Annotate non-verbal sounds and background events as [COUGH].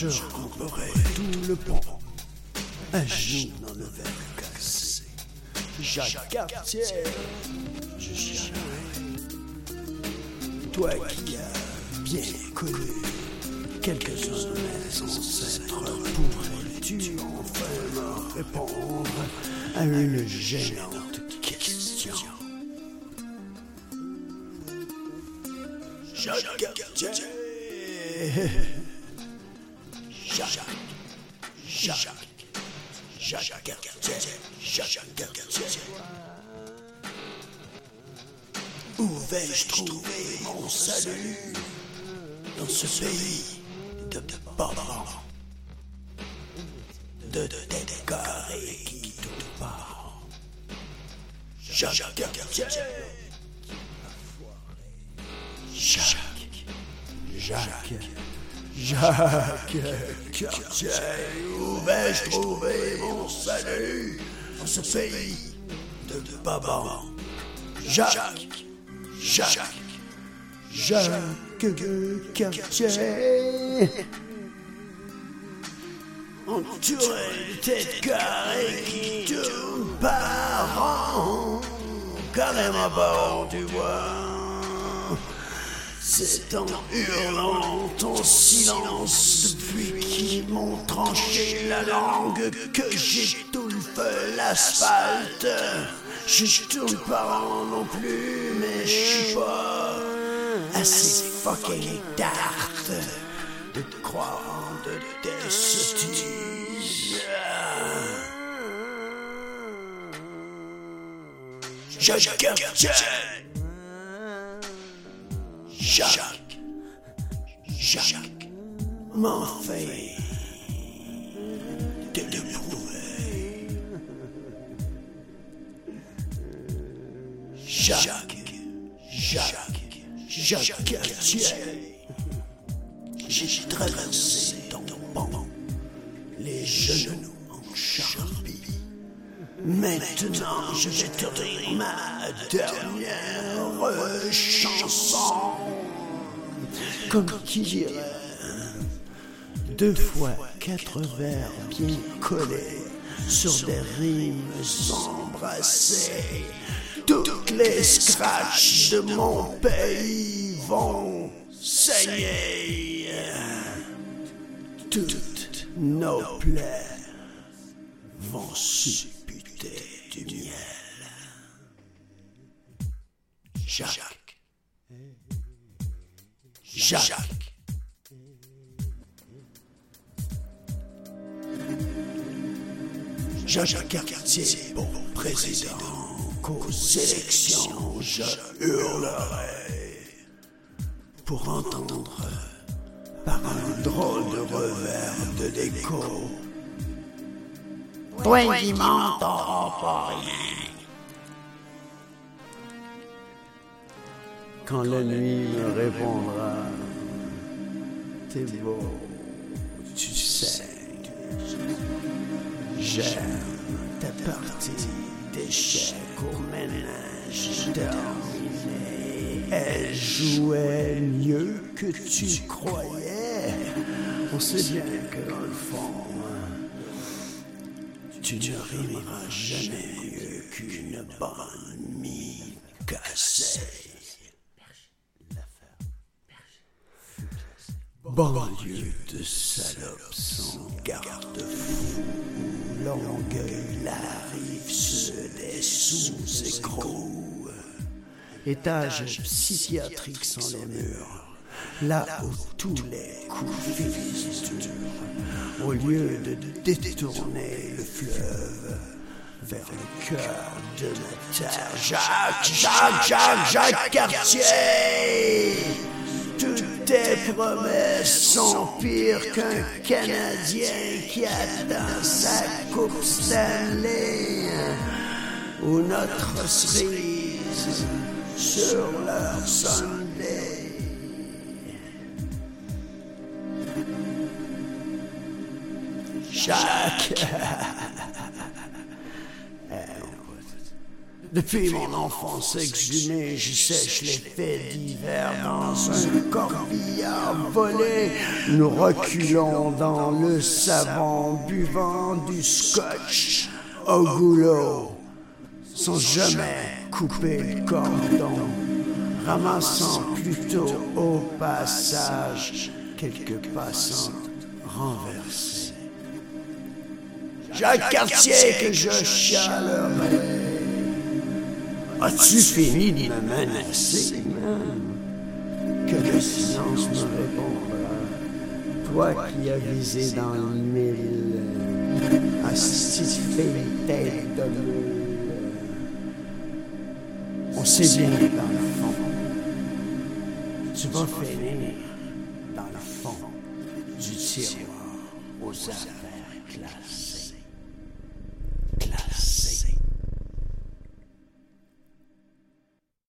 Je recouperai tout le pont, un genou dans le verre cassé. Jacques Cartier, je chialerai. Toi qui as bien connu quelques-uns de mes ancêtres, pourrais-tu enfin me répondre à une gênante question. Jacques Cartier Jacques Cartier Jacques Cartier. Où vais-je trouver mon salut dans ce pays de parents de têtes carrées qui tout part? Jacques Cartier. Jacques. Jacques Jacques Cartier Où vais-je trouver mon salut dans ce pays de babans Jacques Jacques Jacques Cartier Entouré de têtes carrées qui tournent par an Carrément tu vois c'est en hurlant ton silence depuis qu'ils m'ont tranché la langue que j'étouffe l'asphalte. Je tourne pas rond non plus, mais je suis pas assez fucking tarte de croire en de tes sottises. Jacques Cartier Jacques, Jacques, m'en de le prouver. Jacques, Jacques, Jacques Cartier. J'ai traversé ton les genoux en charpie. Maintenant, je vais te dire ma dernière chanson. Comme qui dirait, deux fois quatre vers bien collés sur des rimes embrassées. Toutes les scratchs de mon pays vont saigner. Toutes nos plaies vont supputer du miel. Jacques. Jacques. Jacques Cartier, bon président, qu'aux élections je hurlerai pour entendre par un drôle de revers de déco. Toi, il m'entend pas rien. Quand la nuit me répondra, t'es beau, tu sais. J'aime ta partie d'échecs au ménage terminé. Elle jouait mieux que tu croyais. On sait bien que dans le fond, tu ne rimeras jamais mieux qu'une bonne mine cassée. Banlieue de salopes sans garde-fou, Longueuil, la rive se des sous-écrous. Étage psychiatrique sans les murs, là où tous les coups durs. Au lieu de détourner le fleuve vers le cœur de la terre, Jacques, Jacques, Jacques, Jacques Cartier! Tes promesses sont pires qu'un Canadien qui a dans sa coupe Stanley ou notre cerise sur leur Sunday. [LAUGHS] Depuis mon enfance exhumée, je sèche les faits divers dans un corbillard volé. Nous reculons dans le savon, buvant du scotch au goulot, sans jamais couper le cordon, ramassant plutôt au passage quelques passantes renversées. J'ai un quartier que je chialerai. As-tu fini de me menacer? Que le silence me répondra. Toi qui as visé dans le mille, astifié tête de moule. On sait bien dans le fond, tu vas finir dans le fond du tiroir aux affaires classées.